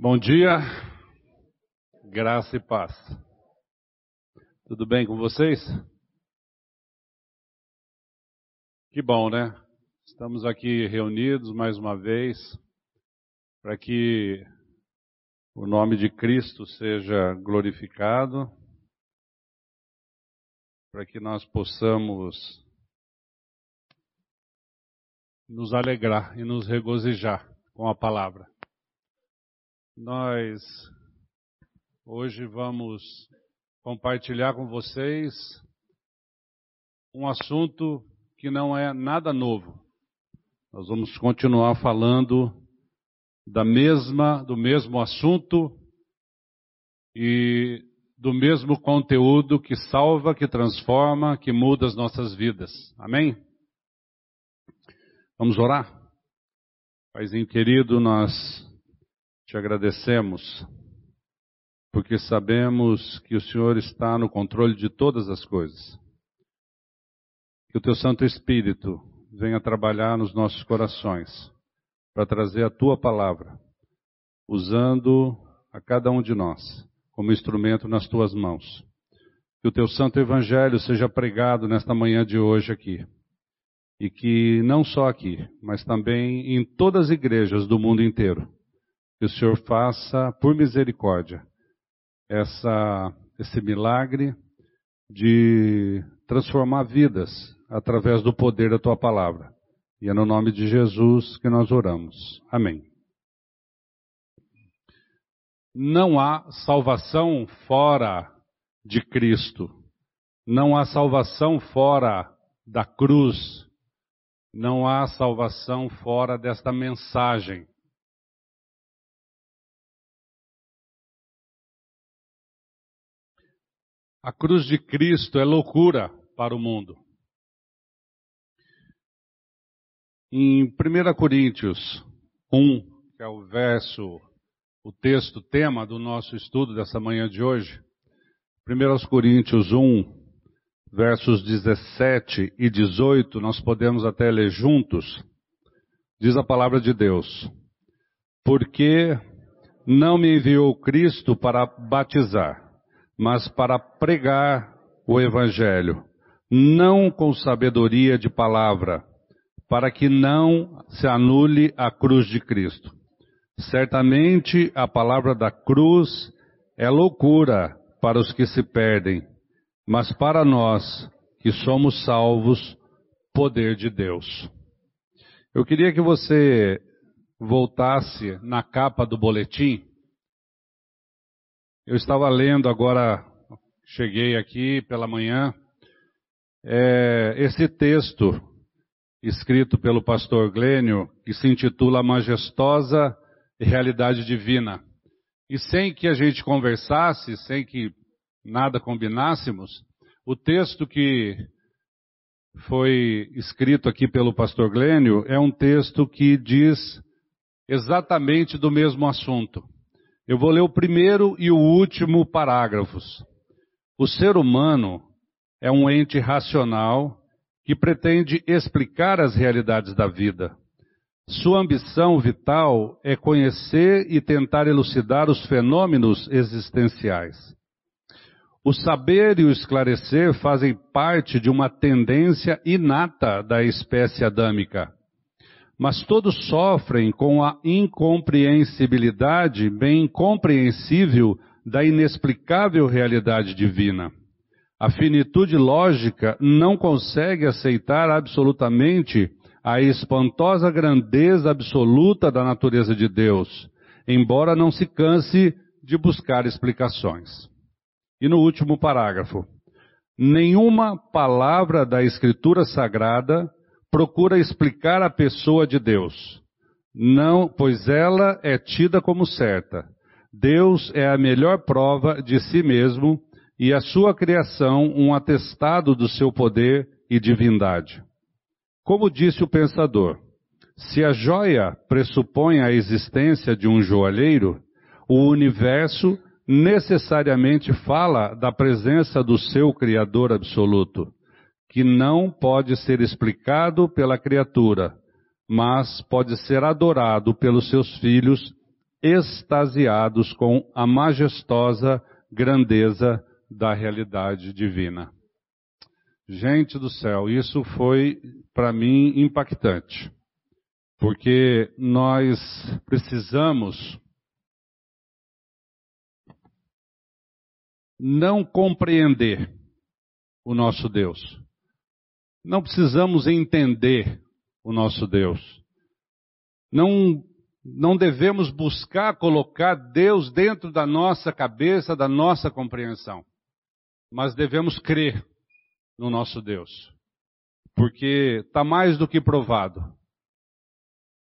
Bom dia, graça e paz. Tudo bem com vocês? Que bom, né? Estamos aqui reunidos mais uma vez para que o nome de Cristo seja glorificado, para que nós possamos nos alegrar e nos regozijar com a palavra. Nós hoje vamos compartilhar com vocês um assunto que não é nada novo. Nós vamos continuar falando da mesma, do mesmo assunto e do mesmo conteúdo que salva, que transforma, que muda as nossas vidas. Amém? Vamos orar? Paizinho querido, nós te agradecemos, porque sabemos que o Senhor está no controle de todas as coisas. Que o teu Santo Espírito venha trabalhar nos nossos corações para trazer a tua palavra, usando a cada um de nós como instrumento nas tuas mãos. Que o teu Santo Evangelho seja pregado nesta manhã de hoje aqui. E que não só aqui, mas também em todas as igrejas do mundo inteiro que o Senhor faça, por misericórdia, essa, esse milagre de transformar vidas através do poder da tua palavra. E é no nome de Jesus que nós oramos. Amém. Não há salvação fora de Cristo. Não há salvação fora da cruz. Não há salvação fora desta mensagem. A cruz de Cristo é loucura para o mundo. Em 1 Coríntios 1, que é o verso, o texto tema do nosso estudo dessa manhã de hoje, 1 Coríntios 1, versos 17 e 18, nós podemos até ler juntos, diz a palavra de Deus: Porque não me enviou Cristo para batizar, mas para pregar o Evangelho, não com sabedoria de palavra, para que não se anule a cruz de Cristo. Certamente a palavra da cruz é loucura para os que se perdem, mas para nós que somos salvos, poder de Deus. Eu queria que você voltasse na capa do boletim eu estava lendo agora, cheguei aqui pela manhã, é, esse texto escrito pelo pastor Glênio, que se intitula Majestosa Realidade Divina. E sem que a gente conversasse, sem que nada combinássemos, o texto que foi escrito aqui pelo pastor Glênio é um texto que diz exatamente do mesmo assunto. Eu vou ler o primeiro e o último parágrafos. O ser humano é um ente racional que pretende explicar as realidades da vida. Sua ambição vital é conhecer e tentar elucidar os fenômenos existenciais. O saber e o esclarecer fazem parte de uma tendência inata da espécie adâmica mas todos sofrem com a incompreensibilidade bem compreensível da inexplicável realidade divina. A finitude lógica não consegue aceitar absolutamente a espantosa grandeza absoluta da natureza de Deus, embora não se canse de buscar explicações. E no último parágrafo, nenhuma palavra da Escritura Sagrada procura explicar a pessoa de Deus. Não, pois ela é tida como certa. Deus é a melhor prova de si mesmo e a sua criação um atestado do seu poder e divindade. Como disse o pensador, se a joia pressupõe a existência de um joalheiro, o universo necessariamente fala da presença do seu Criador absoluto que não pode ser explicado pela criatura, mas pode ser adorado pelos seus filhos extasiados com a majestosa grandeza da realidade divina. Gente do céu, isso foi para mim impactante, porque nós precisamos não compreender o nosso Deus. Não precisamos entender o nosso Deus. Não, não devemos buscar colocar Deus dentro da nossa cabeça, da nossa compreensão. Mas devemos crer no nosso Deus. Porque está mais do que provado.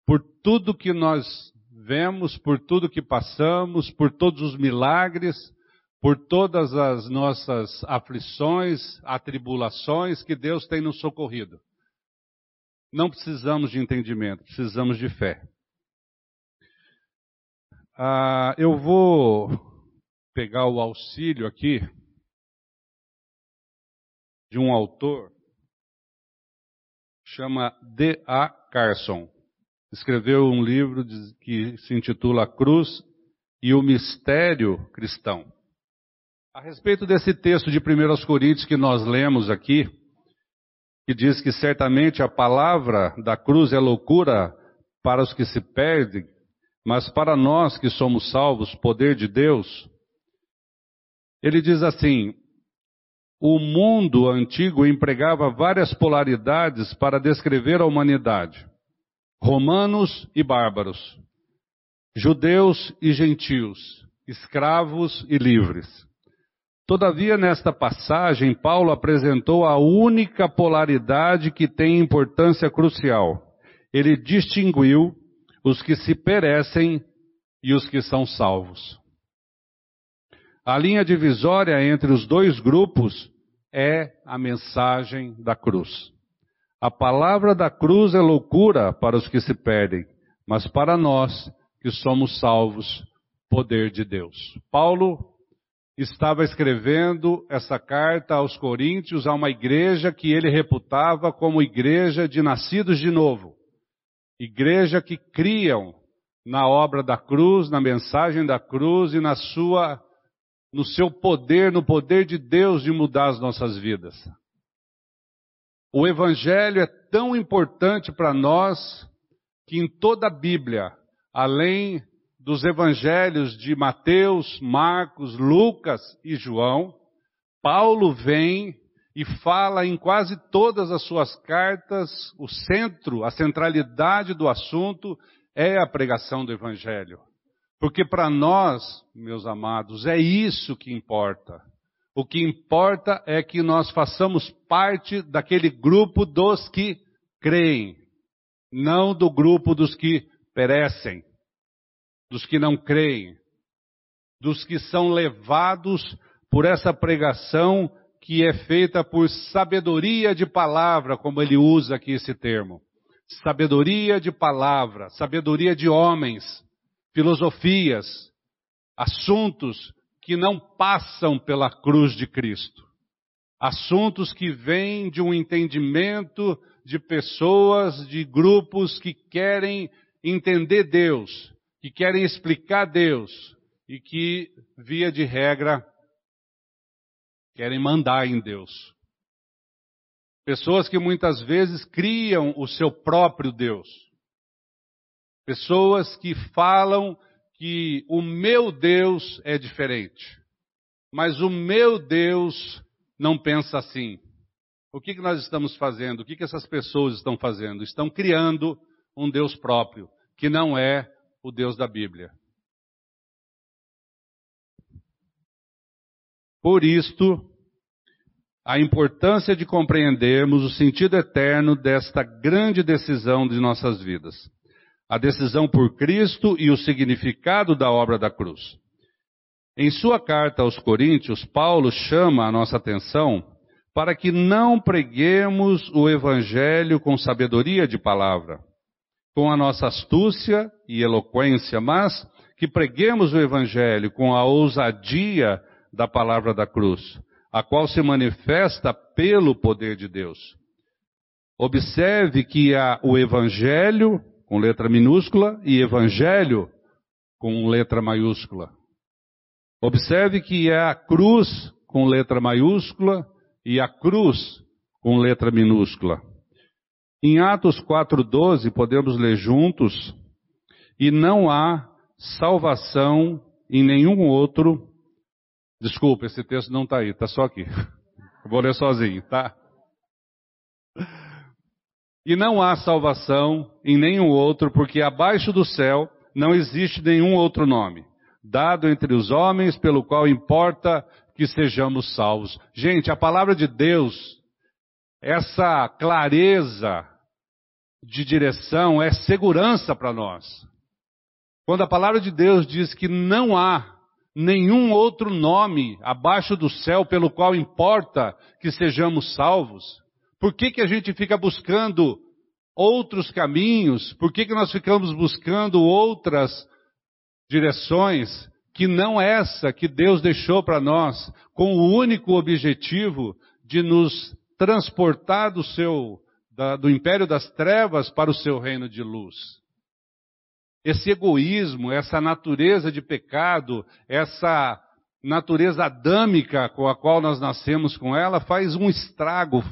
Por tudo que nós vemos, por tudo que passamos, por todos os milagres, por todas as nossas aflições, atribulações que Deus tem nos socorrido. Não precisamos de entendimento, precisamos de fé. Ah, eu vou pegar o auxílio aqui de um autor chama D. A. Carson. Escreveu um livro que se intitula Cruz e o Mistério Cristão. A respeito desse texto de 1 Coríntios que nós lemos aqui, que diz que certamente a palavra da cruz é loucura para os que se perdem, mas para nós que somos salvos, poder de Deus. Ele diz assim: o mundo antigo empregava várias polaridades para descrever a humanidade: romanos e bárbaros, judeus e gentios, escravos e livres. Todavia, nesta passagem, Paulo apresentou a única polaridade que tem importância crucial. Ele distinguiu os que se perecem e os que são salvos. A linha divisória entre os dois grupos é a mensagem da cruz. A palavra da cruz é loucura para os que se perdem, mas para nós que somos salvos, poder de Deus. Paulo estava escrevendo essa carta aos Coríntios a uma igreja que ele reputava como igreja de nascidos de novo. Igreja que criam na obra da cruz, na mensagem da cruz e na sua no seu poder, no poder de Deus de mudar as nossas vidas. O evangelho é tão importante para nós que em toda a Bíblia, além dos evangelhos de Mateus, Marcos, Lucas e João, Paulo vem e fala em quase todas as suas cartas, o centro, a centralidade do assunto é a pregação do evangelho. Porque para nós, meus amados, é isso que importa. O que importa é que nós façamos parte daquele grupo dos que creem, não do grupo dos que perecem dos que não creem, dos que são levados por essa pregação que é feita por sabedoria de palavra, como ele usa aqui esse termo. Sabedoria de palavra, sabedoria de homens, filosofias, assuntos que não passam pela cruz de Cristo. Assuntos que vêm de um entendimento de pessoas, de grupos que querem entender Deus, que querem explicar Deus e que, via de regra, querem mandar em Deus. Pessoas que muitas vezes criam o seu próprio Deus. Pessoas que falam que o meu Deus é diferente. Mas o meu Deus não pensa assim. O que, que nós estamos fazendo? O que, que essas pessoas estão fazendo? Estão criando um Deus próprio, que não é o Deus da Bíblia. Por isto, a importância de compreendermos o sentido eterno desta grande decisão de nossas vidas. A decisão por Cristo e o significado da obra da cruz. Em sua carta aos Coríntios, Paulo chama a nossa atenção para que não preguemos o Evangelho com sabedoria de palavra, com a nossa astúcia e eloquência, mas que preguemos o Evangelho com a ousadia da palavra da cruz, a qual se manifesta pelo poder de Deus. Observe que há o Evangelho, com letra minúscula, e Evangelho, com letra maiúscula. Observe que é a cruz com letra maiúscula e a cruz com letra minúscula. Em Atos 4:12 podemos ler juntos: "E não há salvação em nenhum outro". Desculpa, esse texto não está aí, está só aqui. Vou ler sozinho, tá? E não há salvação em nenhum outro, porque abaixo do céu não existe nenhum outro nome, dado entre os homens pelo qual importa que sejamos salvos. Gente, a palavra de Deus, essa clareza de direção é segurança para nós. Quando a palavra de Deus diz que não há nenhum outro nome abaixo do céu pelo qual importa que sejamos salvos, por que, que a gente fica buscando outros caminhos? Por que, que nós ficamos buscando outras direções que não essa que Deus deixou para nós, com o único objetivo de nos transportar do seu da, do império das trevas para o seu reino de luz? Esse egoísmo, essa natureza de pecado, essa natureza adâmica com a qual nós nascemos com ela, faz um estrago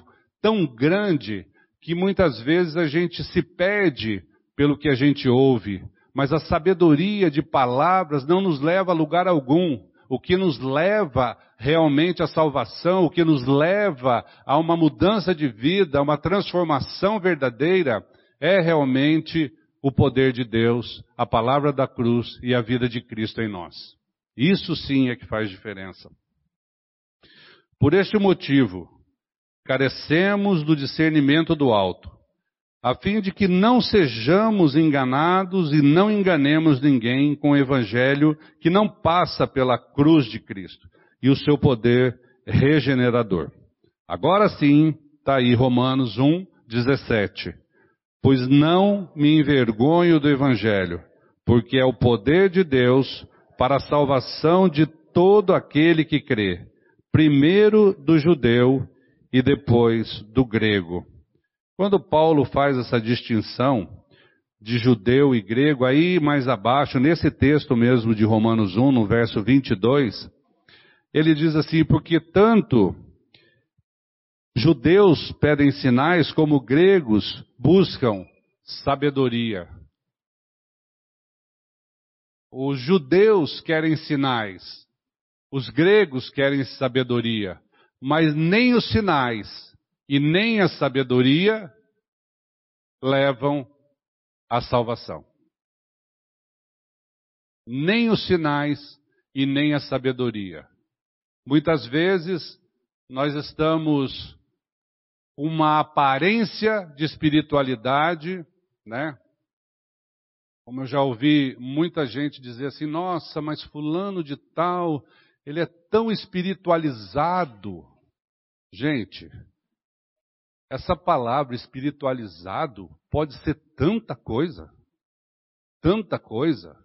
tão grande que muitas vezes a gente se perde pelo que a gente ouve, mas a sabedoria de palavras não nos leva a lugar algum. O que nos leva realmente à salvação, o que nos leva a uma mudança de vida, a uma transformação verdadeira, é realmente o poder de Deus, a palavra da cruz e a vida de Cristo em nós. Isso sim é que faz diferença. Por este motivo, carecemos do discernimento do alto, a fim de que não sejamos enganados e não enganemos ninguém com o evangelho que não passa pela cruz de Cristo e o seu poder regenerador. Agora sim, está aí Romanos 1, 17. Pois não me envergonho do evangelho, porque é o poder de Deus para a salvação de todo aquele que crê, primeiro do judeu e depois do grego. Quando Paulo faz essa distinção de judeu e grego, aí mais abaixo, nesse texto mesmo de Romanos 1, no verso 22, ele diz assim: Porque tanto judeus pedem sinais, como gregos buscam sabedoria. Os judeus querem sinais, os gregos querem sabedoria mas nem os sinais e nem a sabedoria levam à salvação. Nem os sinais e nem a sabedoria. Muitas vezes nós estamos uma aparência de espiritualidade, né? Como eu já ouvi muita gente dizer assim: "Nossa, mas fulano de tal, ele é tão espiritualizado". Gente, essa palavra espiritualizado pode ser tanta coisa, tanta coisa.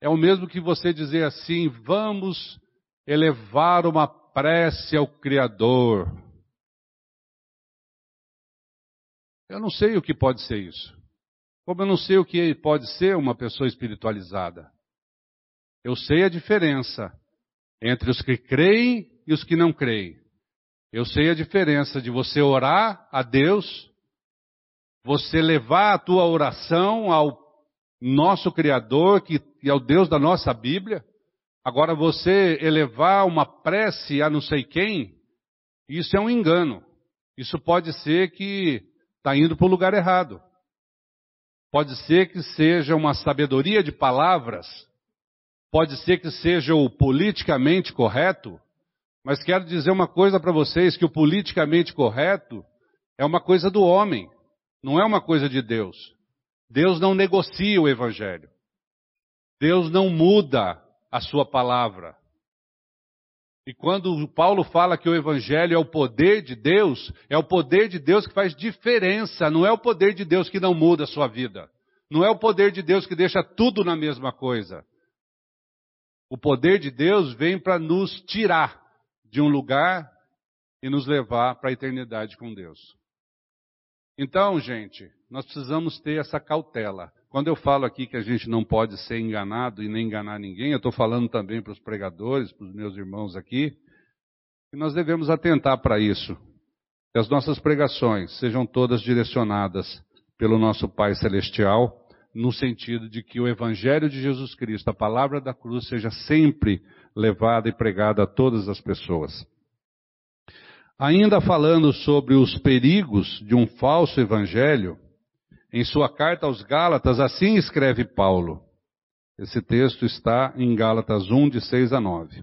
É o mesmo que você dizer assim: vamos elevar uma prece ao Criador. Eu não sei o que pode ser isso. Como eu não sei o que pode ser uma pessoa espiritualizada. Eu sei a diferença entre os que creem e os que não creem. Eu sei a diferença de você orar a Deus, você levar a tua oração ao nosso Criador, que é o Deus da nossa Bíblia. Agora você elevar uma prece a não sei quem, isso é um engano. Isso pode ser que está indo para o lugar errado. Pode ser que seja uma sabedoria de palavras. Pode ser que seja o politicamente correto. Mas quero dizer uma coisa para vocês: que o politicamente correto é uma coisa do homem, não é uma coisa de Deus. Deus não negocia o Evangelho. Deus não muda a sua palavra. E quando Paulo fala que o Evangelho é o poder de Deus, é o poder de Deus que faz diferença, não é o poder de Deus que não muda a sua vida. Não é o poder de Deus que deixa tudo na mesma coisa. O poder de Deus vem para nos tirar de um lugar e nos levar para a eternidade com Deus. Então, gente, nós precisamos ter essa cautela. quando eu falo aqui que a gente não pode ser enganado e nem enganar ninguém, eu estou falando também para os pregadores, para os meus irmãos aqui, que nós devemos atentar para isso. Que as nossas pregações sejam todas direcionadas pelo nosso Pai Celestial, no sentido de que o Evangelho de Jesus Cristo, a palavra da cruz, seja sempre levada e pregada a todas as pessoas. Ainda falando sobre os perigos de um falso evangelho, em sua carta aos Gálatas, assim escreve Paulo. Esse texto está em Gálatas 1, de 6 a 9.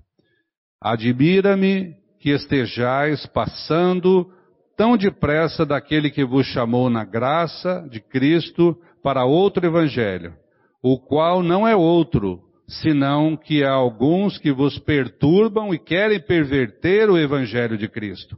Admira-me que estejais passando tão depressa daquele que vos chamou na graça de Cristo para outro evangelho, o qual não é outro, senão que há alguns que vos perturbam e querem perverter o evangelho de Cristo.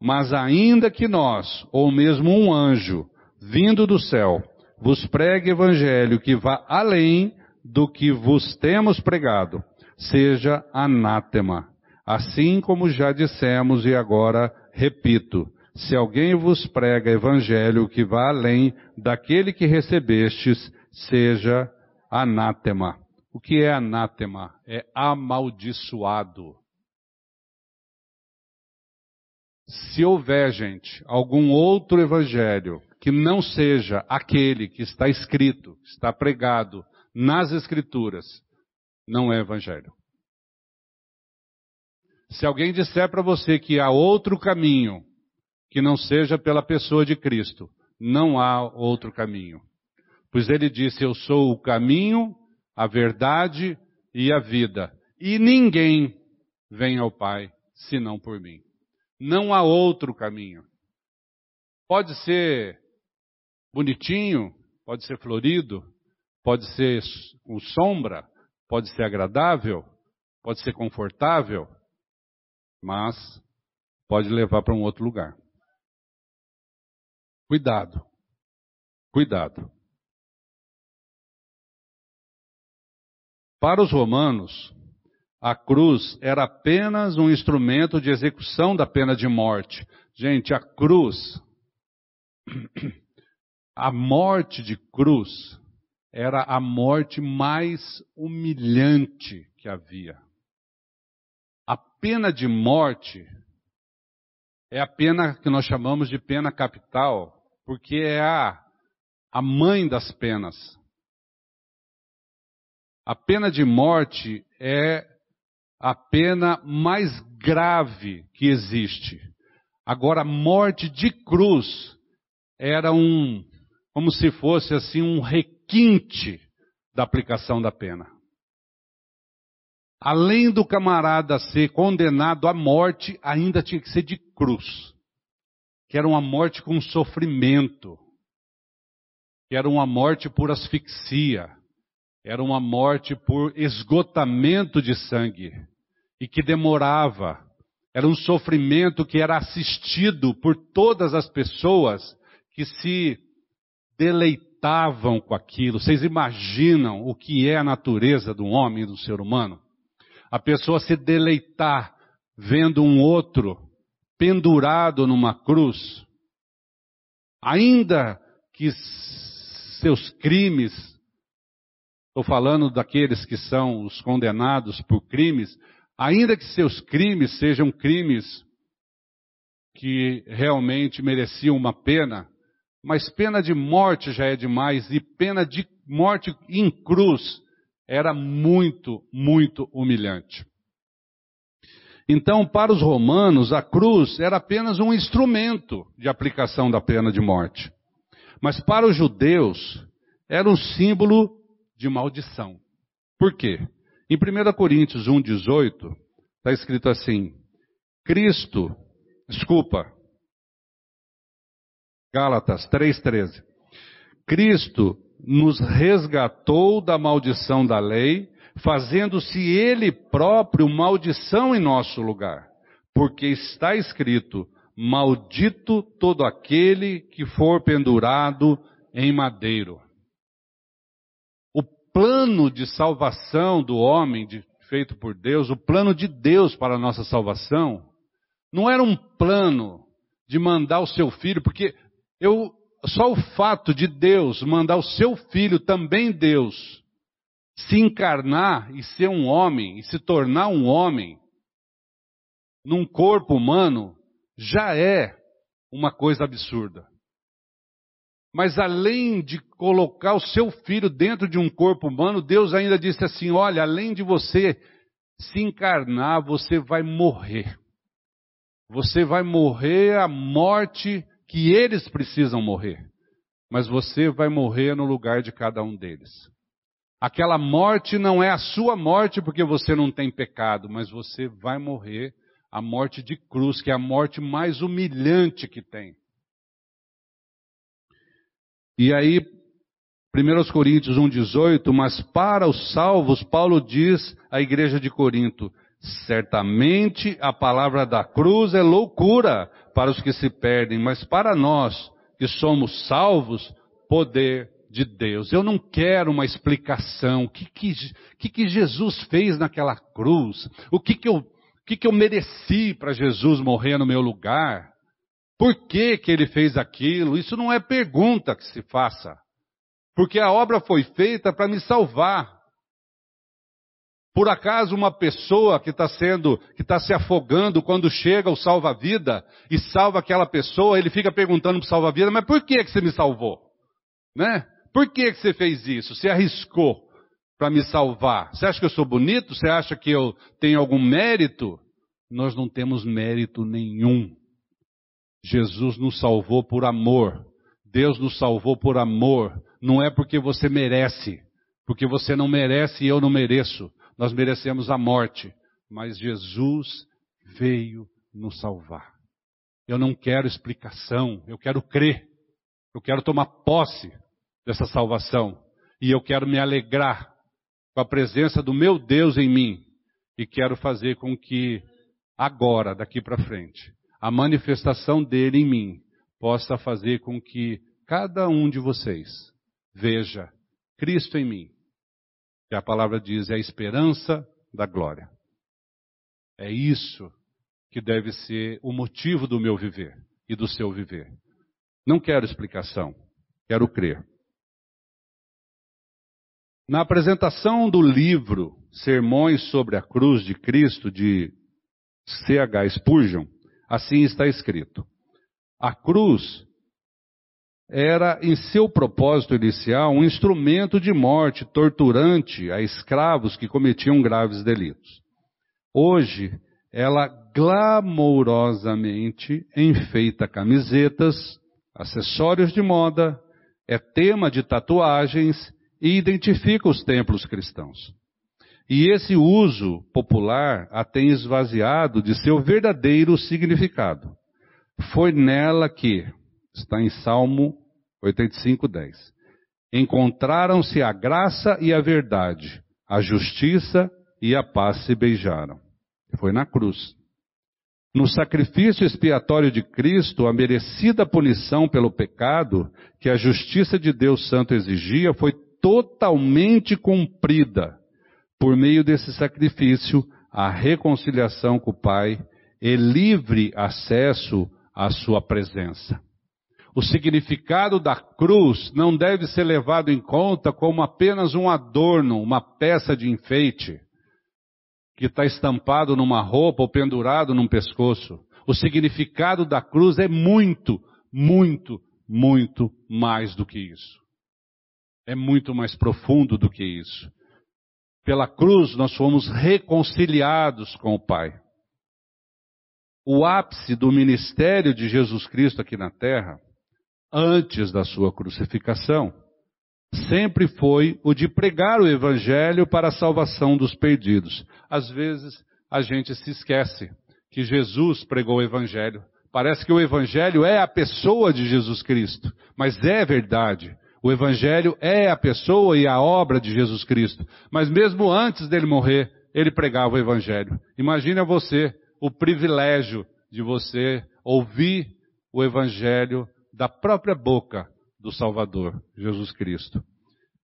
Mas ainda que nós, ou mesmo um anjo, vindo do céu, vos pregue evangelho que vá além do que vos temos pregado, seja anátema. Assim como já dissemos e agora repito, se alguém vos prega evangelho que vá além daquele que recebestes, seja anátema. O que é anátema? É amaldiçoado. Se houver, gente, algum outro evangelho que não seja aquele que está escrito, está pregado nas Escrituras, não é evangelho. Se alguém disser para você que há outro caminho que não seja pela pessoa de Cristo, não há outro caminho. Pois ele disse: Eu sou o caminho, a verdade e a vida, e ninguém vem ao Pai senão por mim. Não há outro caminho. Pode ser bonitinho, pode ser florido, pode ser com sombra, pode ser agradável, pode ser confortável, mas pode levar para um outro lugar. Cuidado. Cuidado. Para os romanos, a cruz era apenas um instrumento de execução da pena de morte. Gente, a cruz, a morte de cruz, era a morte mais humilhante que havia. A pena de morte é a pena que nós chamamos de pena capital, porque é a, a mãe das penas. A pena de morte é a pena mais grave que existe. Agora, a morte de cruz era um, como se fosse assim, um requinte da aplicação da pena. Além do camarada ser condenado à morte, ainda tinha que ser de cruz. Que era uma morte com sofrimento. Que era uma morte por asfixia era uma morte por esgotamento de sangue e que demorava. Era um sofrimento que era assistido por todas as pessoas que se deleitavam com aquilo. Vocês imaginam o que é a natureza do homem e do ser humano? A pessoa se deleitar vendo um outro pendurado numa cruz, ainda que seus crimes Estou falando daqueles que são os condenados por crimes, ainda que seus crimes sejam crimes que realmente mereciam uma pena, mas pena de morte já é demais, e pena de morte em cruz era muito, muito humilhante. Então, para os romanos, a cruz era apenas um instrumento de aplicação da pena de morte. Mas para os judeus, era um símbolo de maldição. Por quê? Em 1 Coríntios 1,18, está escrito assim: Cristo, desculpa, Gálatas 3,13. Cristo nos resgatou da maldição da lei, fazendo-se Ele próprio maldição em nosso lugar. Porque está escrito: Maldito todo aquele que for pendurado em madeiro plano de salvação do homem de, feito por Deus, o plano de Deus para a nossa salvação, não era um plano de mandar o seu filho, porque eu só o fato de Deus mandar o seu filho, também Deus, se encarnar e ser um homem, e se tornar um homem, num corpo humano, já é uma coisa absurda. Mas além de colocar o seu filho dentro de um corpo humano, Deus ainda disse assim: olha, além de você se encarnar, você vai morrer. Você vai morrer a morte que eles precisam morrer. Mas você vai morrer no lugar de cada um deles. Aquela morte não é a sua morte porque você não tem pecado, mas você vai morrer a morte de cruz, que é a morte mais humilhante que tem. E aí, 1 Coríntios 1,18, mas para os salvos, Paulo diz à igreja de Corinto, certamente a palavra da cruz é loucura para os que se perdem, mas para nós que somos salvos, poder de Deus. Eu não quero uma explicação. O que, que, que, Jesus fez naquela cruz? O que, que, eu, que, que eu mereci para Jesus morrer no meu lugar? Por que, que ele fez aquilo? Isso não é pergunta que se faça. Porque a obra foi feita para me salvar. Por acaso uma pessoa que está sendo, que está se afogando, quando chega o salva-vida e salva aquela pessoa, ele fica perguntando para o salva-vida, mas por que, que você me salvou? Né? Por que, que você fez isso? Você arriscou para me salvar? Você acha que eu sou bonito? Você acha que eu tenho algum mérito? Nós não temos mérito nenhum. Jesus nos salvou por amor. Deus nos salvou por amor. Não é porque você merece. Porque você não merece e eu não mereço. Nós merecemos a morte. Mas Jesus veio nos salvar. Eu não quero explicação. Eu quero crer. Eu quero tomar posse dessa salvação. E eu quero me alegrar com a presença do meu Deus em mim. E quero fazer com que agora, daqui para frente, a manifestação dele em mim possa fazer com que cada um de vocês veja Cristo em mim. Que a palavra diz é a esperança da glória. É isso que deve ser o motivo do meu viver e do seu viver. Não quero explicação, quero crer. Na apresentação do livro Sermões sobre a Cruz de Cristo, de C.H. Spurgeon, assim está escrito: A cruz era, em seu propósito inicial, um instrumento de morte torturante a escravos que cometiam graves delitos. Hoje, ela glamourosamente enfeita camisetas, acessórios de moda, é tema de tatuagens e identifica os templos cristãos. E esse uso popular a tem esvaziado de seu verdadeiro significado. Foi nela que, está em Salmo 85, 10, encontraram-se a graça e a verdade, a justiça e a paz se beijaram. Foi na cruz. No sacrifício expiatório de Cristo, a merecida punição pelo pecado que a justiça de Deus Santo exigia foi totalmente cumprida por meio desse sacrifício, a reconciliação com o Pai e livre acesso à sua presença. O significado da cruz não deve ser levado em conta como apenas um adorno, uma peça de enfeite, que está estampado numa roupa ou pendurado num pescoço. O significado da cruz é muito, muito, muito mais do que isso é muito mais profundo do que isso. Pela cruz nós fomos reconciliados com o Pai. O ápice do ministério de Jesus Cristo aqui na terra, antes da sua crucificação, sempre foi o de pregar o Evangelho para a salvação dos perdidos. Às vezes a gente se esquece que Jesus pregou o Evangelho. Parece que o Evangelho é a pessoa de Jesus Cristo, mas é verdade. O Evangelho é a pessoa e a obra de Jesus Cristo. Mas mesmo antes dele morrer, ele pregava o Evangelho. Imagina você o privilégio de você ouvir o Evangelho da própria boca do Salvador, Jesus Cristo.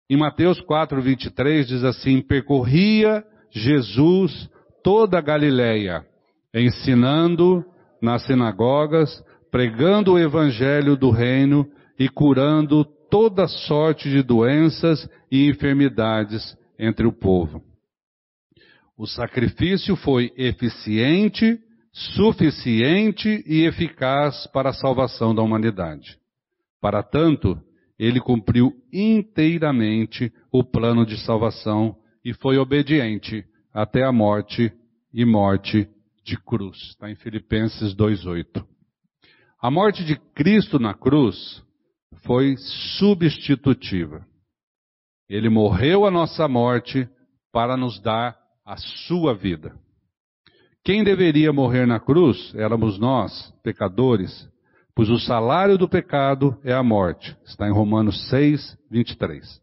Em Mateus 4, 23 diz assim: Percorria Jesus toda a Galileia, ensinando nas sinagogas, pregando o Evangelho do reino e curando toda sorte de doenças e enfermidades entre o povo. O sacrifício foi eficiente, suficiente e eficaz para a salvação da humanidade. Para tanto, ele cumpriu inteiramente o plano de salvação e foi obediente até a morte e morte de cruz. Está em Filipenses 2,8. A morte de Cristo na cruz foi substitutiva. Ele morreu a nossa morte para nos dar a sua vida. Quem deveria morrer na cruz éramos nós, pecadores, pois o salário do pecado é a morte. Está em Romanos 6, 23.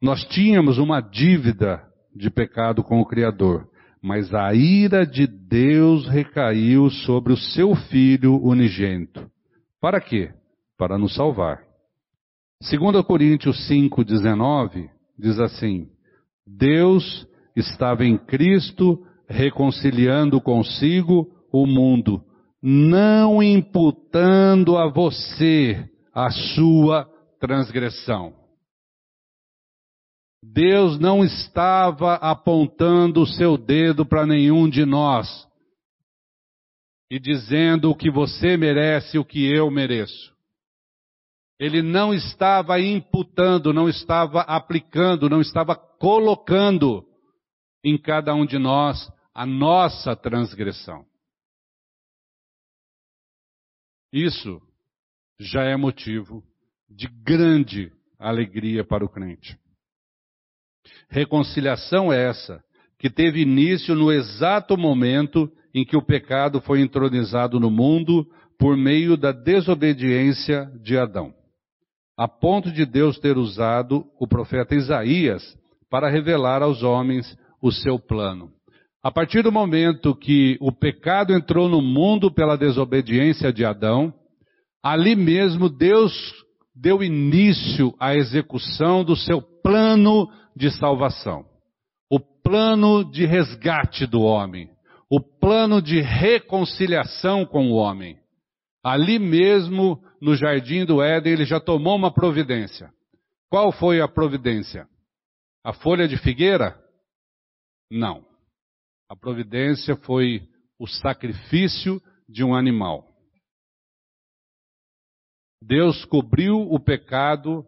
Nós tínhamos uma dívida de pecado com o Criador, mas a ira de Deus recaiu sobre o seu Filho unigênito. Para quê? Para nos salvar. 2 Coríntios 5, 19 diz assim: Deus estava em Cristo reconciliando consigo o mundo, não imputando a você a sua transgressão. Deus não estava apontando o seu dedo para nenhum de nós e dizendo o que você merece, o que eu mereço. Ele não estava imputando, não estava aplicando, não estava colocando em cada um de nós a nossa transgressão. Isso já é motivo de grande alegria para o crente. Reconciliação é essa, que teve início no exato momento em que o pecado foi entronizado no mundo por meio da desobediência de Adão, a ponto de Deus ter usado o profeta Isaías para revelar aos homens o seu plano. A partir do momento que o pecado entrou no mundo pela desobediência de Adão, ali mesmo Deus deu início à execução do seu plano de salvação, o plano de resgate do homem, o plano de reconciliação com o homem. Ali mesmo, no jardim do Éden, ele já tomou uma providência. Qual foi a providência? A folha de figueira? Não. A providência foi o sacrifício de um animal. Deus cobriu o pecado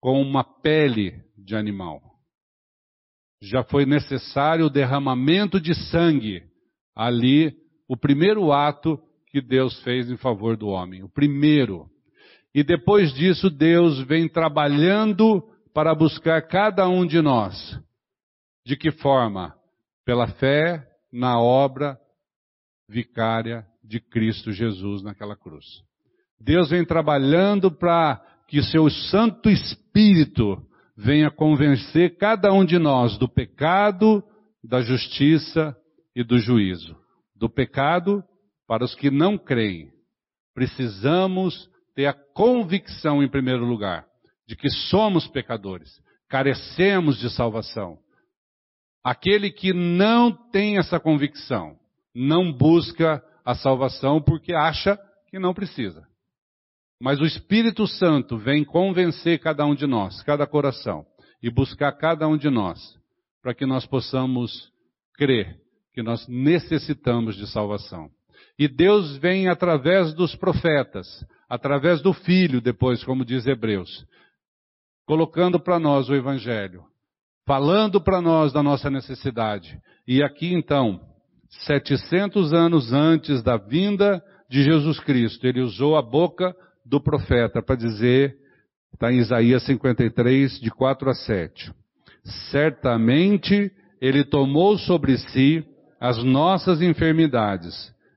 com uma pele de animal. Já foi necessário o derramamento de sangue. Ali, o primeiro ato que Deus fez em favor do homem. O primeiro. E depois disso, Deus vem trabalhando para buscar cada um de nós. De que forma? Pela fé na obra vicária de Cristo Jesus naquela cruz. Deus vem trabalhando para que seu Santo Espírito venha convencer cada um de nós do pecado, da justiça e do juízo. Do pecado, para os que não creem, precisamos ter a convicção, em primeiro lugar, de que somos pecadores, carecemos de salvação. Aquele que não tem essa convicção, não busca a salvação porque acha que não precisa. Mas o Espírito Santo vem convencer cada um de nós, cada coração, e buscar cada um de nós, para que nós possamos crer que nós necessitamos de salvação. E Deus vem através dos profetas, através do Filho, depois, como diz Hebreus, colocando para nós o Evangelho, falando para nós da nossa necessidade. E aqui então, 700 anos antes da vinda de Jesus Cristo, ele usou a boca do profeta para dizer, está em Isaías 53, de 4 a 7. Certamente ele tomou sobre si as nossas enfermidades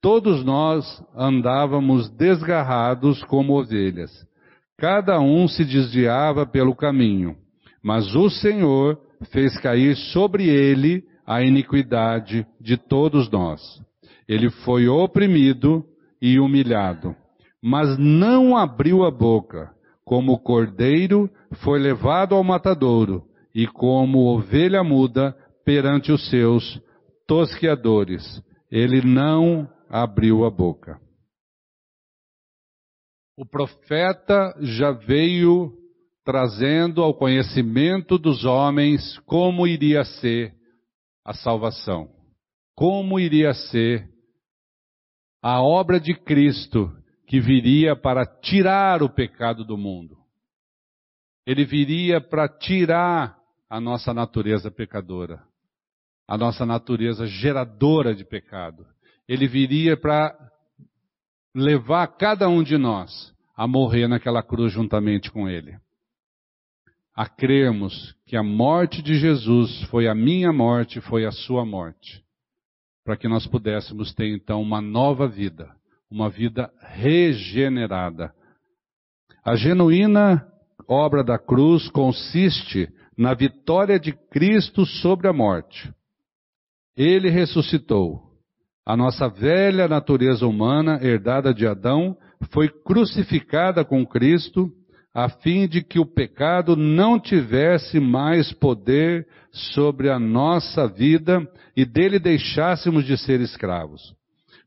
Todos nós andávamos desgarrados como ovelhas. cada um se desviava pelo caminho, mas o Senhor fez cair sobre ele a iniquidade de todos nós. Ele foi oprimido e humilhado, mas não abriu a boca. Como cordeiro foi levado ao matadouro, e como ovelha muda perante os seus tosqueadores, ele não abriu a boca. O profeta já veio trazendo ao conhecimento dos homens como iria ser a salvação, como iria ser a obra de Cristo que viria para tirar o pecado do mundo. Ele viria para tirar a nossa natureza pecadora, a nossa natureza geradora de pecado. Ele viria para levar cada um de nós a morrer naquela cruz juntamente com ele. A crermos que a morte de Jesus foi a minha morte, foi a sua morte para que nós pudéssemos ter então uma nova vida, uma vida regenerada. A genuína obra da cruz consiste na vitória de Cristo sobre a morte. Ele ressuscitou. A nossa velha natureza humana, herdada de Adão, foi crucificada com Cristo a fim de que o pecado não tivesse mais poder sobre a nossa vida e dele deixássemos de ser escravos.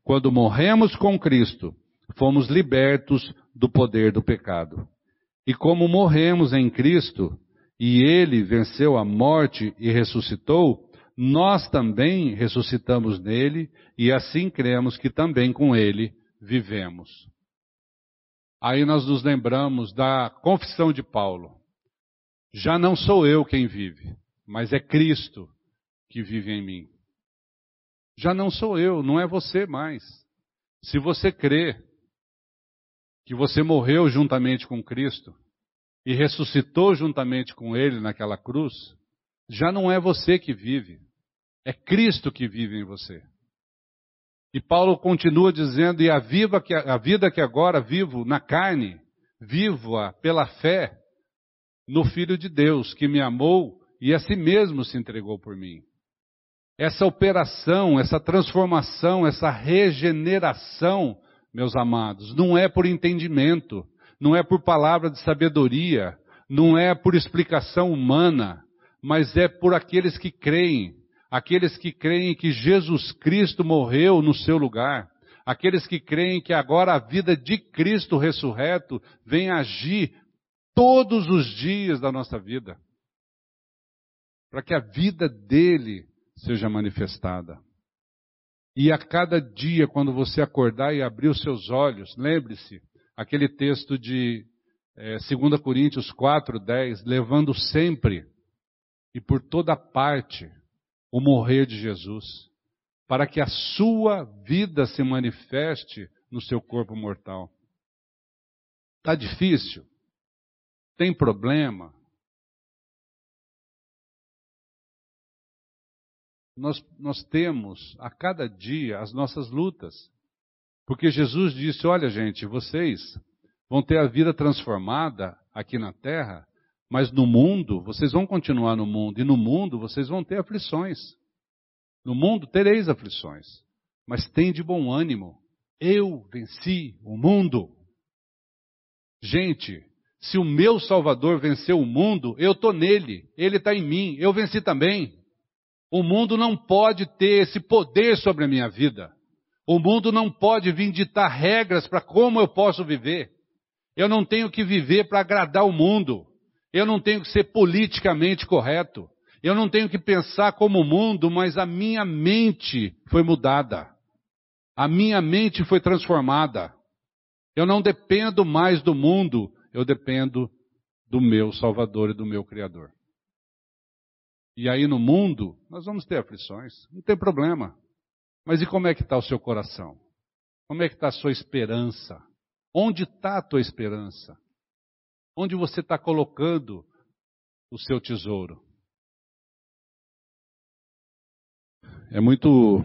Quando morremos com Cristo, fomos libertos do poder do pecado. E como morremos em Cristo, e ele venceu a morte e ressuscitou, nós também ressuscitamos nele e assim cremos que também com ele vivemos. Aí nós nos lembramos da confissão de Paulo. Já não sou eu quem vive, mas é Cristo que vive em mim. Já não sou eu, não é você mais. Se você crê que você morreu juntamente com Cristo e ressuscitou juntamente com Ele naquela cruz, já não é você que vive, é Cristo que vive em você. E Paulo continua dizendo: E a, que, a vida que agora vivo na carne, vivo-a pela fé no Filho de Deus, que me amou e a si mesmo se entregou por mim. Essa operação, essa transformação, essa regeneração, meus amados, não é por entendimento, não é por palavra de sabedoria, não é por explicação humana, mas é por aqueles que creem, aqueles que creem que Jesus Cristo morreu no seu lugar, aqueles que creem que agora a vida de Cristo ressurreto vem agir todos os dias da nossa vida, para que a vida dele seja manifestada. E a cada dia, quando você acordar e abrir os seus olhos, lembre-se, aquele texto de é, 2 Coríntios 4, 10, levando sempre e por toda parte o morrer de Jesus, para que a sua vida se manifeste no seu corpo mortal. Está difícil? Tem problema? Nós, nós temos a cada dia as nossas lutas. Porque Jesus disse: Olha, gente, vocês vão ter a vida transformada aqui na terra mas no mundo, vocês vão continuar no mundo, e no mundo vocês vão ter aflições. No mundo tereis aflições, mas tem de bom ânimo. Eu venci o mundo. Gente, se o meu Salvador venceu o mundo, eu estou nele, ele está em mim, eu venci também. O mundo não pode ter esse poder sobre a minha vida. O mundo não pode vir ditar regras para como eu posso viver. Eu não tenho que viver para agradar o mundo. Eu não tenho que ser politicamente correto. Eu não tenho que pensar como o mundo, mas a minha mente foi mudada. A minha mente foi transformada. Eu não dependo mais do mundo, eu dependo do meu Salvador e do meu Criador. E aí no mundo, nós vamos ter aflições, não tem problema. Mas e como é que está o seu coração? Como é que está a sua esperança? Onde está a tua esperança? Onde você está colocando o seu tesouro? É muito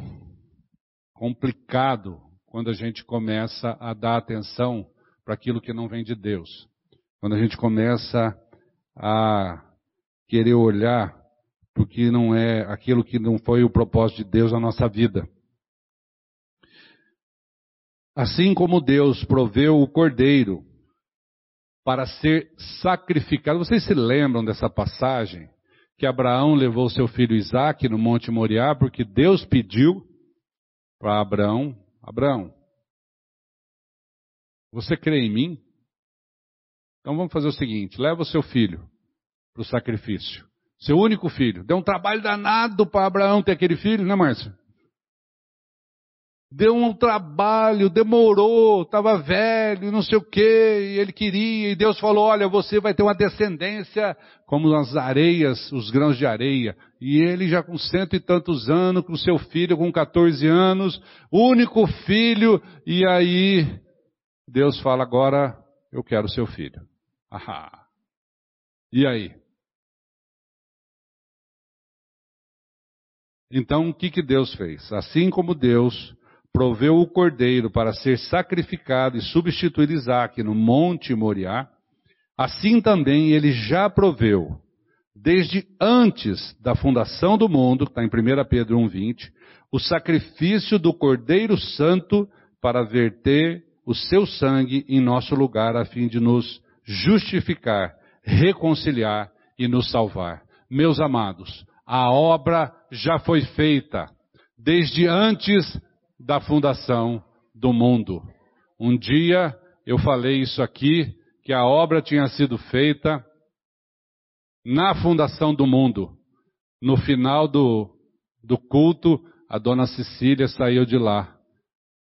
complicado quando a gente começa a dar atenção para aquilo que não vem de Deus. Quando a gente começa a querer olhar porque não é aquilo que não foi o propósito de Deus na nossa vida. Assim como Deus proveu o cordeiro para ser sacrificado. Vocês se lembram dessa passagem? Que Abraão levou seu filho Isaac no Monte Moriá, porque Deus pediu para Abraão: Abraão, você crê em mim? Então vamos fazer o seguinte: leva o seu filho para o sacrifício. Seu único filho. Deu um trabalho danado para Abraão ter aquele filho, né, Márcio? Deu um trabalho, demorou, estava velho, não sei o quê, e ele queria, e Deus falou: Olha, você vai ter uma descendência como as areias, os grãos de areia. E ele já com cento e tantos anos, com seu filho com 14 anos, único filho, e aí Deus fala: Agora eu quero seu filho. Ahá. E aí? Então, o que, que Deus fez? Assim como Deus proveu o cordeiro para ser sacrificado e substituir Isaac no Monte Moriá, assim também ele já proveu, desde antes da fundação do mundo, está em 1 Pedro 1,20, o sacrifício do Cordeiro Santo para verter o seu sangue em nosso lugar, a fim de nos justificar, reconciliar e nos salvar. Meus amados, a obra já foi feita desde antes da fundação do mundo. Um dia eu falei isso aqui, que a obra tinha sido feita na fundação do mundo. No final do, do culto, a dona Cecília saiu de lá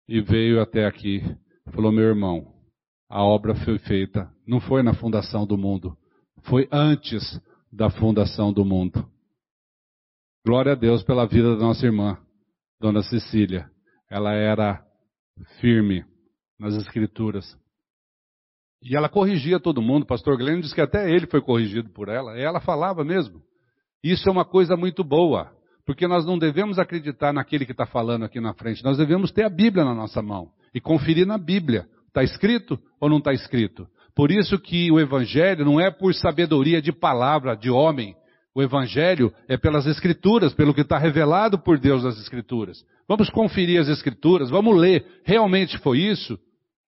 e veio até aqui. Falou, meu irmão, a obra foi feita, não foi na fundação do mundo, foi antes da fundação do mundo. Glória a Deus pela vida da nossa irmã, Dona Cecília. Ela era firme nas escrituras. E ela corrigia todo mundo. Pastor Glenn disse que até ele foi corrigido por ela. E ela falava mesmo. Isso é uma coisa muito boa. Porque nós não devemos acreditar naquele que está falando aqui na frente. Nós devemos ter a Bíblia na nossa mão. E conferir na Bíblia. Está escrito ou não está escrito? Por isso que o Evangelho não é por sabedoria de palavra de homem, o Evangelho é pelas Escrituras, pelo que está revelado por Deus nas Escrituras. Vamos conferir as Escrituras, vamos ler. Realmente foi isso?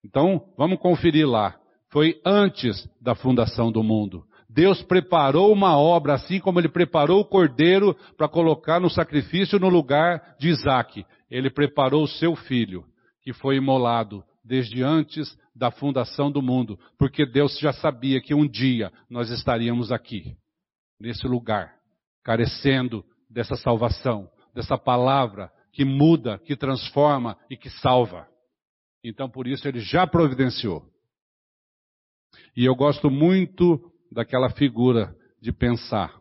Então, vamos conferir lá. Foi antes da fundação do mundo. Deus preparou uma obra, assim como ele preparou o cordeiro para colocar no sacrifício no lugar de Isaac. Ele preparou o seu filho, que foi imolado desde antes da fundação do mundo, porque Deus já sabia que um dia nós estaríamos aqui nesse lugar, carecendo dessa salvação, dessa palavra que muda, que transforma e que salva. Então, por isso, ele já providenciou. E eu gosto muito daquela figura de pensar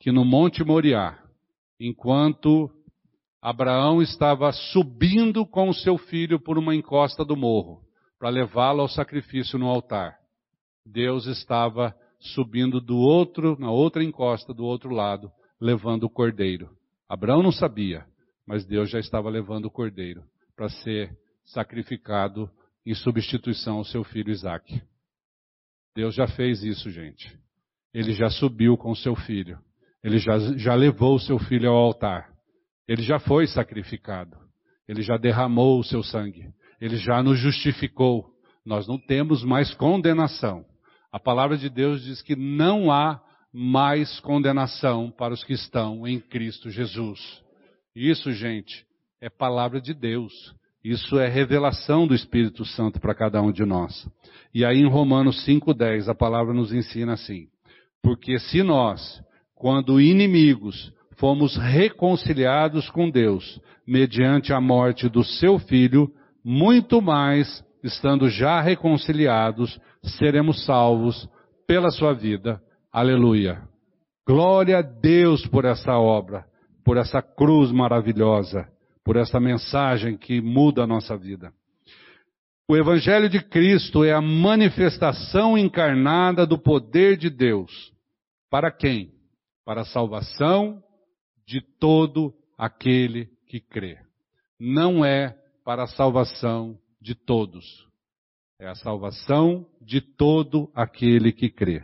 que no Monte Moriá, enquanto Abraão estava subindo com o seu filho por uma encosta do morro, para levá-lo ao sacrifício no altar, Deus estava subindo do outro, na outra encosta do outro lado, levando o cordeiro. Abraão não sabia, mas Deus já estava levando o cordeiro para ser sacrificado em substituição ao seu filho Isaac. Deus já fez isso, gente. Ele já subiu com seu filho. Ele já, já levou o seu filho ao altar. Ele já foi sacrificado. Ele já derramou o seu sangue. Ele já nos justificou. Nós não temos mais condenação. A palavra de Deus diz que não há mais condenação para os que estão em Cristo Jesus. Isso, gente, é palavra de Deus. Isso é revelação do Espírito Santo para cada um de nós. E aí em Romanos 5:10 a palavra nos ensina assim: porque se nós, quando inimigos, fomos reconciliados com Deus mediante a morte do seu filho, muito mais, estando já reconciliados, seremos salvos pela sua vida. Aleluia. Glória a Deus por essa obra, por essa cruz maravilhosa, por essa mensagem que muda a nossa vida. O Evangelho de Cristo é a manifestação encarnada do poder de Deus. Para quem? Para a salvação de todo aquele que crê. Não é para a salvação de todos. É a salvação de todo aquele que crê.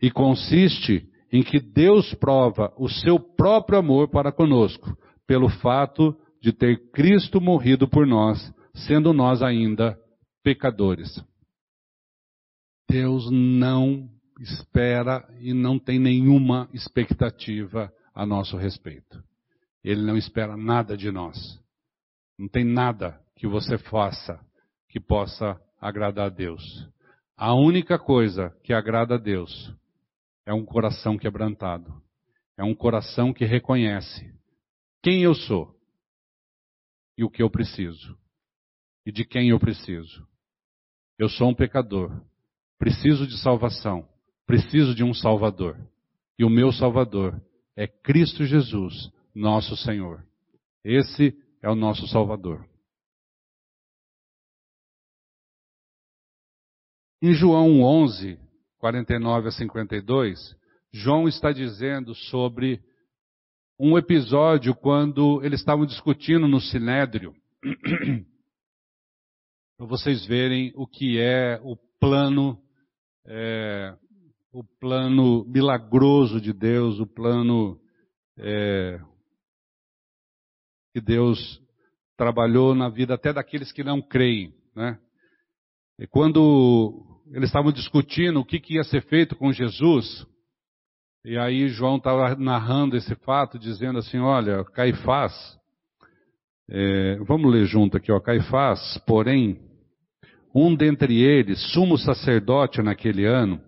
E consiste em que Deus prova o seu próprio amor para conosco, pelo fato de ter Cristo morrido por nós, sendo nós ainda pecadores. Deus não espera e não tem nenhuma expectativa a nosso respeito. Ele não espera nada de nós. Não tem nada que você faça que possa agradar a Deus. A única coisa que agrada a Deus é um coração quebrantado. É um coração que reconhece quem eu sou e o que eu preciso e de quem eu preciso. Eu sou um pecador, preciso de salvação, preciso de um Salvador. E o meu Salvador é Cristo Jesus, nosso Senhor. Esse é o nosso Salvador. Em João 11, 49 a 52, João está dizendo sobre um episódio quando eles estavam discutindo no Sinédrio, para vocês verem o que é o plano, é, o plano milagroso de Deus, o plano é, que Deus trabalhou na vida até daqueles que não creem, né? E quando eles estavam discutindo o que, que ia ser feito com Jesus. E aí João estava narrando esse fato, dizendo assim: olha, Caifás, é, vamos ler junto aqui, ó, Caifás, porém, um dentre eles, sumo sacerdote naquele ano,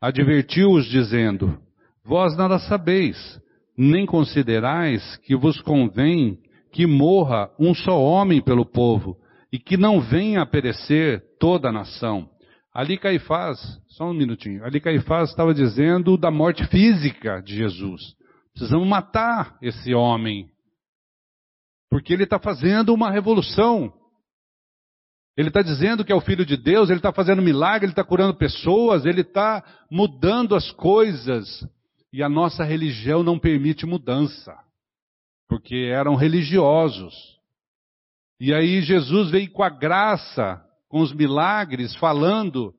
advertiu-os, dizendo: Vós nada sabeis, nem considerais que vos convém que morra um só homem pelo povo, e que não venha a perecer toda a nação. Ali Caifás, só um minutinho, ali Caifás estava dizendo da morte física de Jesus. Precisamos matar esse homem. Porque ele está fazendo uma revolução. Ele está dizendo que é o Filho de Deus, ele está fazendo milagre, ele está curando pessoas, ele está mudando as coisas. E a nossa religião não permite mudança. Porque eram religiosos. E aí Jesus veio com a graça com os milagres, falando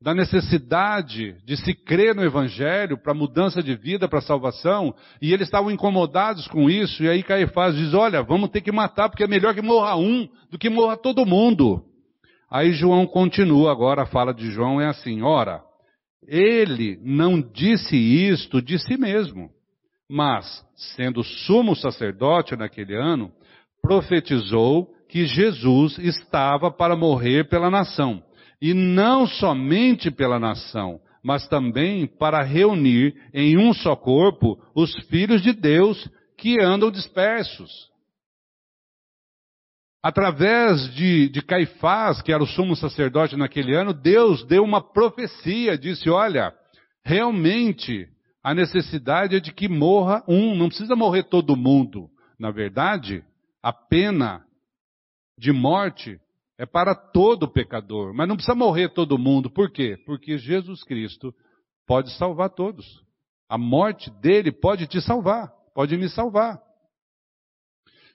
da necessidade de se crer no Evangelho para mudança de vida, para salvação, e eles estavam incomodados com isso, e aí Caifás diz: Olha, vamos ter que matar, porque é melhor que morra um do que morra todo mundo. Aí João continua, agora a fala de João é assim: Ora, ele não disse isto de si mesmo, mas, sendo sumo sacerdote naquele ano, profetizou que Jesus estava para morrer pela nação. E não somente pela nação, mas também para reunir em um só corpo os filhos de Deus que andam dispersos. Através de, de Caifás, que era o sumo sacerdote naquele ano, Deus deu uma profecia, disse: olha, realmente a necessidade é de que morra um, não precisa morrer todo mundo. Na verdade, a pena de morte é para todo pecador, mas não precisa morrer todo mundo. Por quê? Porque Jesus Cristo pode salvar todos. A morte dele pode te salvar, pode me salvar.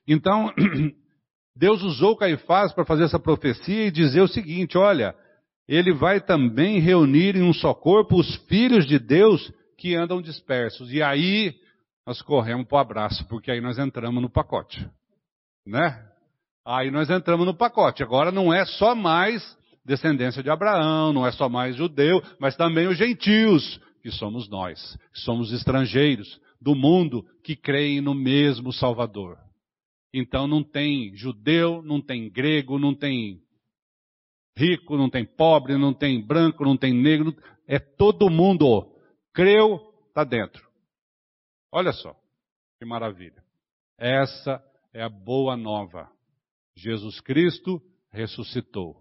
Então, Deus usou Caifás para fazer essa profecia e dizer o seguinte: olha, ele vai também reunir em um só corpo os filhos de Deus que andam dispersos. E aí nós corremos para o abraço, porque aí nós entramos no pacote. Né? Aí nós entramos no pacote. Agora não é só mais descendência de Abraão, não é só mais judeu, mas também os gentios, que somos nós, que somos estrangeiros do mundo que creem no mesmo Salvador. Então não tem judeu, não tem grego, não tem rico, não tem pobre, não tem branco, não tem negro, é todo mundo. Creu, está dentro. Olha só, que maravilha. Essa é a boa nova. Jesus Cristo ressuscitou.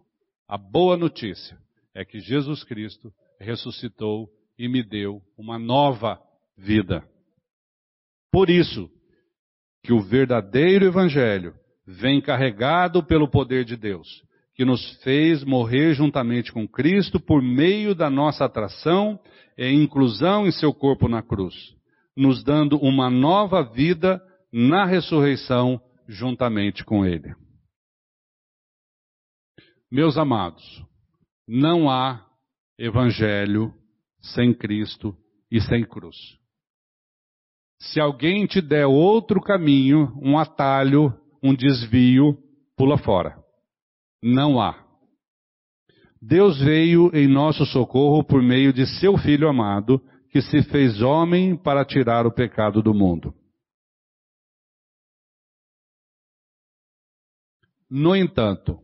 A boa notícia é que Jesus Cristo ressuscitou e me deu uma nova vida. Por isso que o verdadeiro evangelho vem carregado pelo poder de Deus, que nos fez morrer juntamente com Cristo por meio da nossa atração e inclusão em seu corpo na cruz, nos dando uma nova vida na ressurreição juntamente com ele. Meus amados, Não há evangelho sem Cristo e sem cruz. Se alguém te der outro caminho, um atalho, um desvio, pula fora. Não há. Deus veio em nosso socorro por meio de seu Filho amado, que se fez homem para tirar o pecado do mundo. No entanto,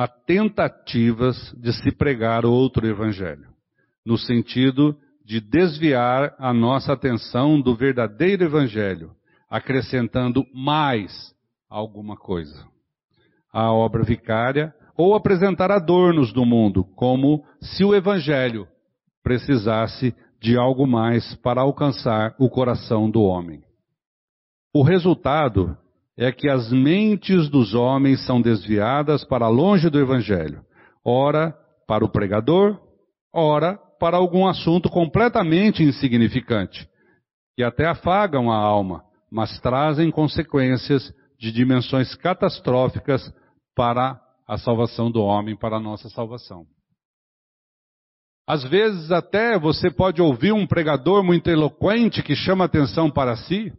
há tentativas de se pregar outro evangelho, no sentido de desviar a nossa atenção do verdadeiro evangelho, acrescentando mais alguma coisa. A obra vicária ou apresentar adornos do mundo, como se o evangelho precisasse de algo mais para alcançar o coração do homem. O resultado é que as mentes dos homens são desviadas para longe do Evangelho, ora para o pregador, ora para algum assunto completamente insignificante, que até afagam a alma, mas trazem consequências de dimensões catastróficas para a salvação do homem, para a nossa salvação. Às vezes até você pode ouvir um pregador muito eloquente que chama atenção para si,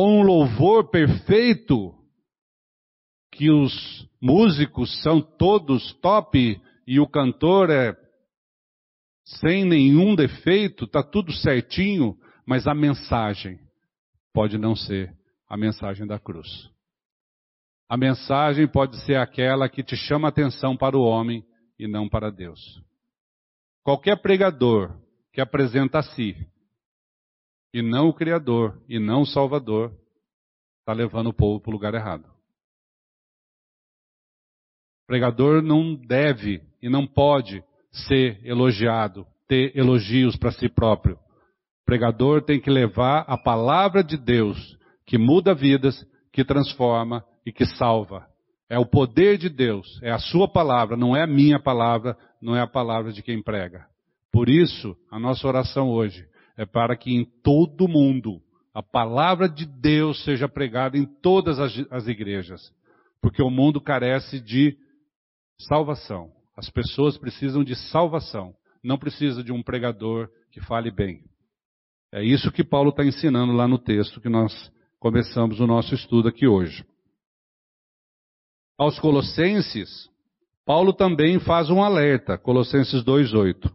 um louvor perfeito, que os músicos são todos top e o cantor é sem nenhum defeito, está tudo certinho, mas a mensagem pode não ser a mensagem da cruz. A mensagem pode ser aquela que te chama atenção para o homem e não para Deus. Qualquer pregador que apresenta a si e não o Criador, e não o Salvador, está levando o povo para o lugar errado. O pregador não deve e não pode ser elogiado, ter elogios para si próprio. O pregador tem que levar a palavra de Deus, que muda vidas, que transforma e que salva. É o poder de Deus, é a sua palavra, não é a minha palavra, não é a palavra de quem prega. Por isso, a nossa oração hoje é para que em todo mundo a palavra de Deus seja pregada em todas as, as igrejas. Porque o mundo carece de salvação. As pessoas precisam de salvação. Não precisa de um pregador que fale bem. É isso que Paulo está ensinando lá no texto que nós começamos o nosso estudo aqui hoje. Aos Colossenses, Paulo também faz um alerta, Colossenses 2,8.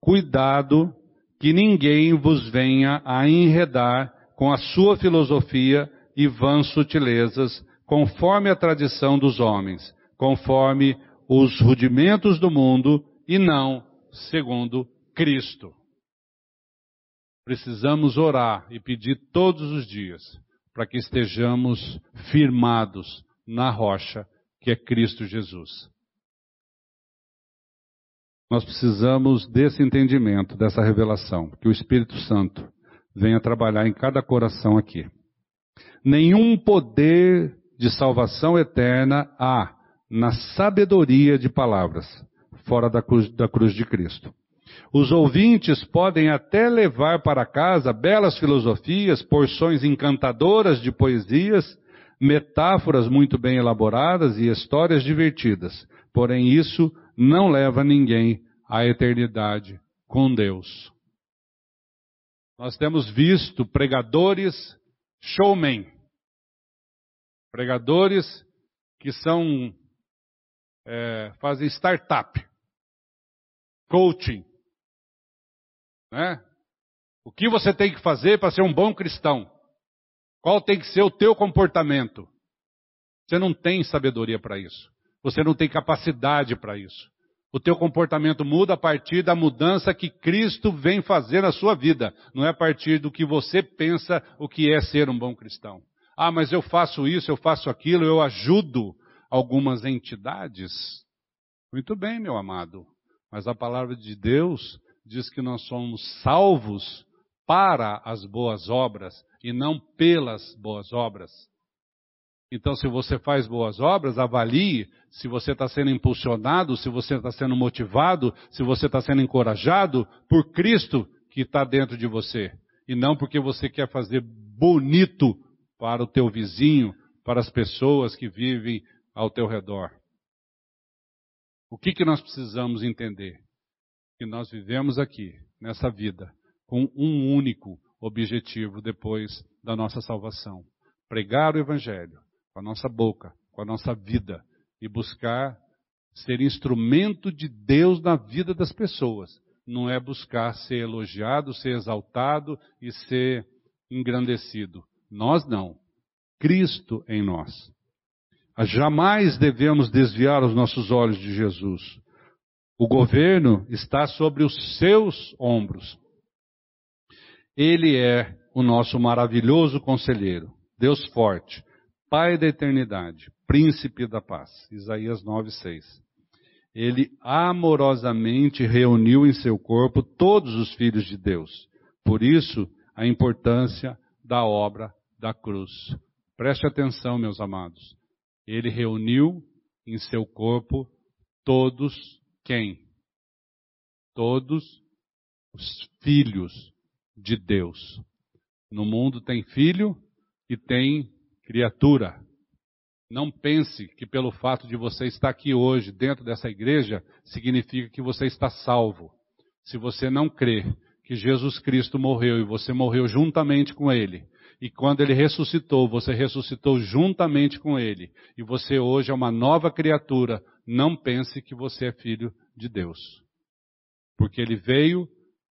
Cuidado que ninguém vos venha a enredar com a sua filosofia e vãs sutilezas, conforme a tradição dos homens, conforme os rudimentos do mundo e não segundo Cristo. Precisamos orar e pedir todos os dias para que estejamos firmados na rocha que é Cristo Jesus. Nós precisamos desse entendimento, dessa revelação, que o Espírito Santo venha trabalhar em cada coração aqui. Nenhum poder de salvação eterna há na sabedoria de palavras, fora da cruz, da cruz de Cristo. Os ouvintes podem até levar para casa belas filosofias, porções encantadoras de poesias, metáforas muito bem elaboradas e histórias divertidas. Porém, isso não leva ninguém à eternidade com Deus. Nós temos visto pregadores showmen, pregadores que são é, fazem startup, coaching, né? O que você tem que fazer para ser um bom cristão? Qual tem que ser o teu comportamento? Você não tem sabedoria para isso. Você não tem capacidade para isso. O teu comportamento muda a partir da mudança que Cristo vem fazer na sua vida, não é a partir do que você pensa o que é ser um bom cristão. Ah, mas eu faço isso, eu faço aquilo, eu ajudo algumas entidades. Muito bem, meu amado. Mas a palavra de Deus diz que nós somos salvos para as boas obras e não pelas boas obras. Então, se você faz boas obras, avalie se você está sendo impulsionado, se você está sendo motivado, se você está sendo encorajado por Cristo que está dentro de você. E não porque você quer fazer bonito para o teu vizinho, para as pessoas que vivem ao teu redor. O que, que nós precisamos entender? Que nós vivemos aqui, nessa vida, com um único objetivo depois da nossa salvação: pregar o Evangelho com a nossa boca, com a nossa vida e buscar ser instrumento de Deus na vida das pessoas. Não é buscar ser elogiado, ser exaltado e ser engrandecido. Nós não. Cristo em nós. Jamais devemos desviar os nossos olhos de Jesus. O governo está sobre os seus ombros. Ele é o nosso maravilhoso conselheiro, Deus forte, Pai da eternidade, príncipe da paz. Isaías 9:6. Ele amorosamente reuniu em seu corpo todos os filhos de Deus. Por isso, a importância da obra da cruz. Preste atenção, meus amados. Ele reuniu em seu corpo todos quem? Todos os filhos de Deus. No mundo tem filho e tem criatura. Não pense que pelo fato de você estar aqui hoje dentro dessa igreja significa que você está salvo. Se você não crê que Jesus Cristo morreu e você morreu juntamente com ele, e quando ele ressuscitou, você ressuscitou juntamente com ele, e você hoje é uma nova criatura, não pense que você é filho de Deus. Porque ele veio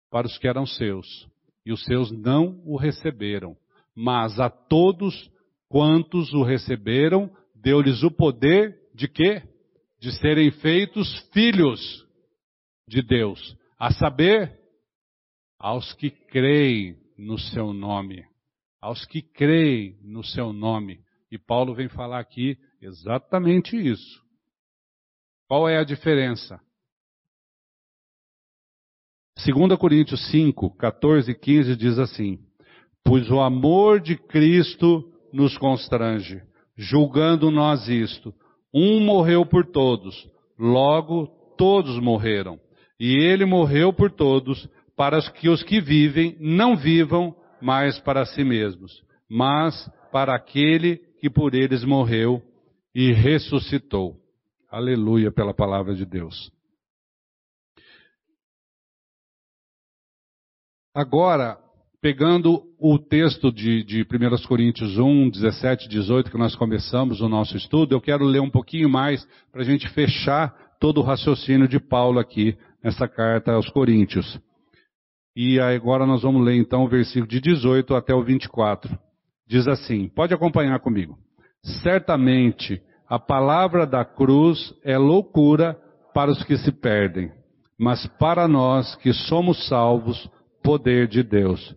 para os que eram seus, e os seus não o receberam. Mas a todos quantos o receberam, deu-lhes o poder de quê? De serem feitos filhos de Deus. A saber, aos que creem no seu nome. Aos que creem no seu nome. E Paulo vem falar aqui exatamente isso. Qual é a diferença? 2 Coríntios 5, 14 e 15 diz assim: Pois o amor de Cristo nos constrange, julgando nós isto: um morreu por todos, logo todos morreram. E ele morreu por todos, para que os que vivem não vivam mais para si mesmos, mas para aquele que por eles morreu e ressuscitou. Aleluia pela palavra de Deus. Agora, pegando o texto de, de 1 Coríntios 1, 17, 18, que nós começamos o nosso estudo, eu quero ler um pouquinho mais para a gente fechar todo o raciocínio de Paulo aqui nessa carta aos Coríntios. E agora nós vamos ler então o versículo de 18 até o 24. Diz assim: pode acompanhar comigo. Certamente a palavra da cruz é loucura para os que se perdem, mas para nós que somos salvos, poder de Deus.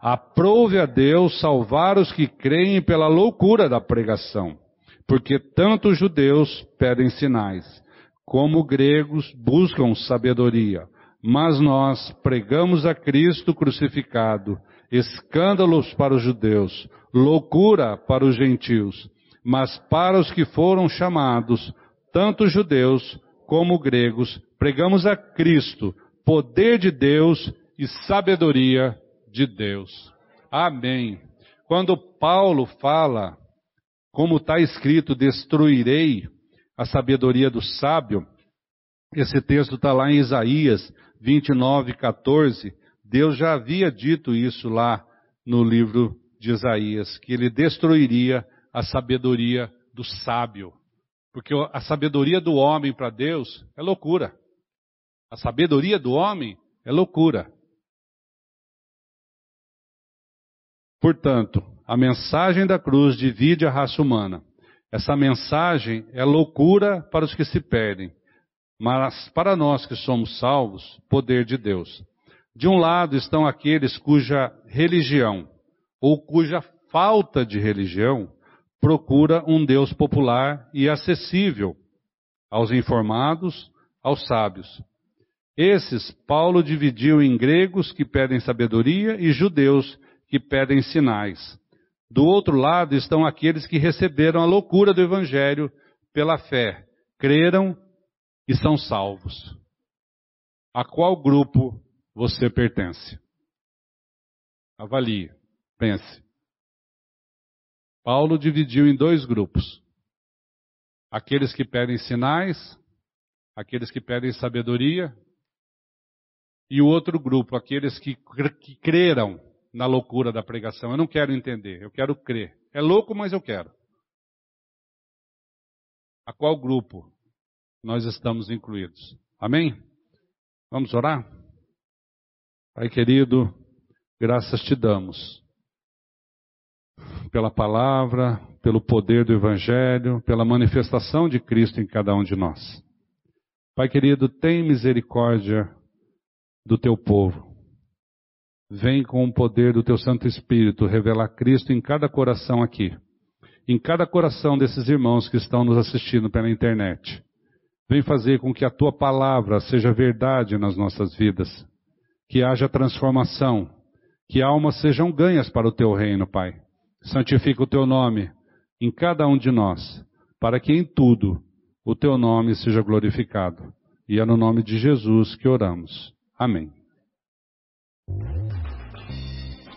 Aprove a Deus salvar os que creem pela loucura da pregação, porque tanto os judeus pedem sinais, como gregos buscam sabedoria. Mas nós pregamos a Cristo crucificado, escândalos para os judeus, loucura para os gentios, mas para os que foram chamados, tanto judeus como gregos, pregamos a Cristo, poder de Deus e sabedoria de Deus. Amém. Quando Paulo fala, como está escrito, destruirei a sabedoria do sábio, esse texto está lá em Isaías 29, 14. Deus já havia dito isso lá no livro de Isaías, que ele destruiria a sabedoria do sábio. Porque a sabedoria do homem para Deus é loucura. A sabedoria do homem é loucura. Portanto, a mensagem da cruz divide a raça humana. Essa mensagem é loucura para os que se perdem, mas para nós que somos salvos, poder de Deus. De um lado estão aqueles cuja religião, ou cuja falta de religião, procura um Deus popular e acessível aos informados, aos sábios. Esses Paulo dividiu em gregos que pedem sabedoria e judeus que pedem sinais. Do outro lado estão aqueles que receberam a loucura do evangelho pela fé, creram e são salvos. A qual grupo você pertence? Avalie, pense. Paulo dividiu em dois grupos: aqueles que pedem sinais, aqueles que pedem sabedoria, e o outro grupo, aqueles que, que creram na loucura da pregação. Eu não quero entender, eu quero crer. É louco, mas eu quero. A qual grupo nós estamos incluídos? Amém? Vamos orar? Pai querido, graças te damos pela palavra, pelo poder do Evangelho, pela manifestação de Cristo em cada um de nós. Pai querido, tem misericórdia do teu povo. Vem com o poder do teu Santo Espírito revelar Cristo em cada coração aqui, em cada coração desses irmãos que estão nos assistindo pela internet. Vem fazer com que a tua palavra seja verdade nas nossas vidas, que haja transformação, que almas sejam ganhas para o teu reino, Pai. Santifica o teu nome em cada um de nós, para que em tudo o teu nome seja glorificado. E é no nome de Jesus que oramos. Amém.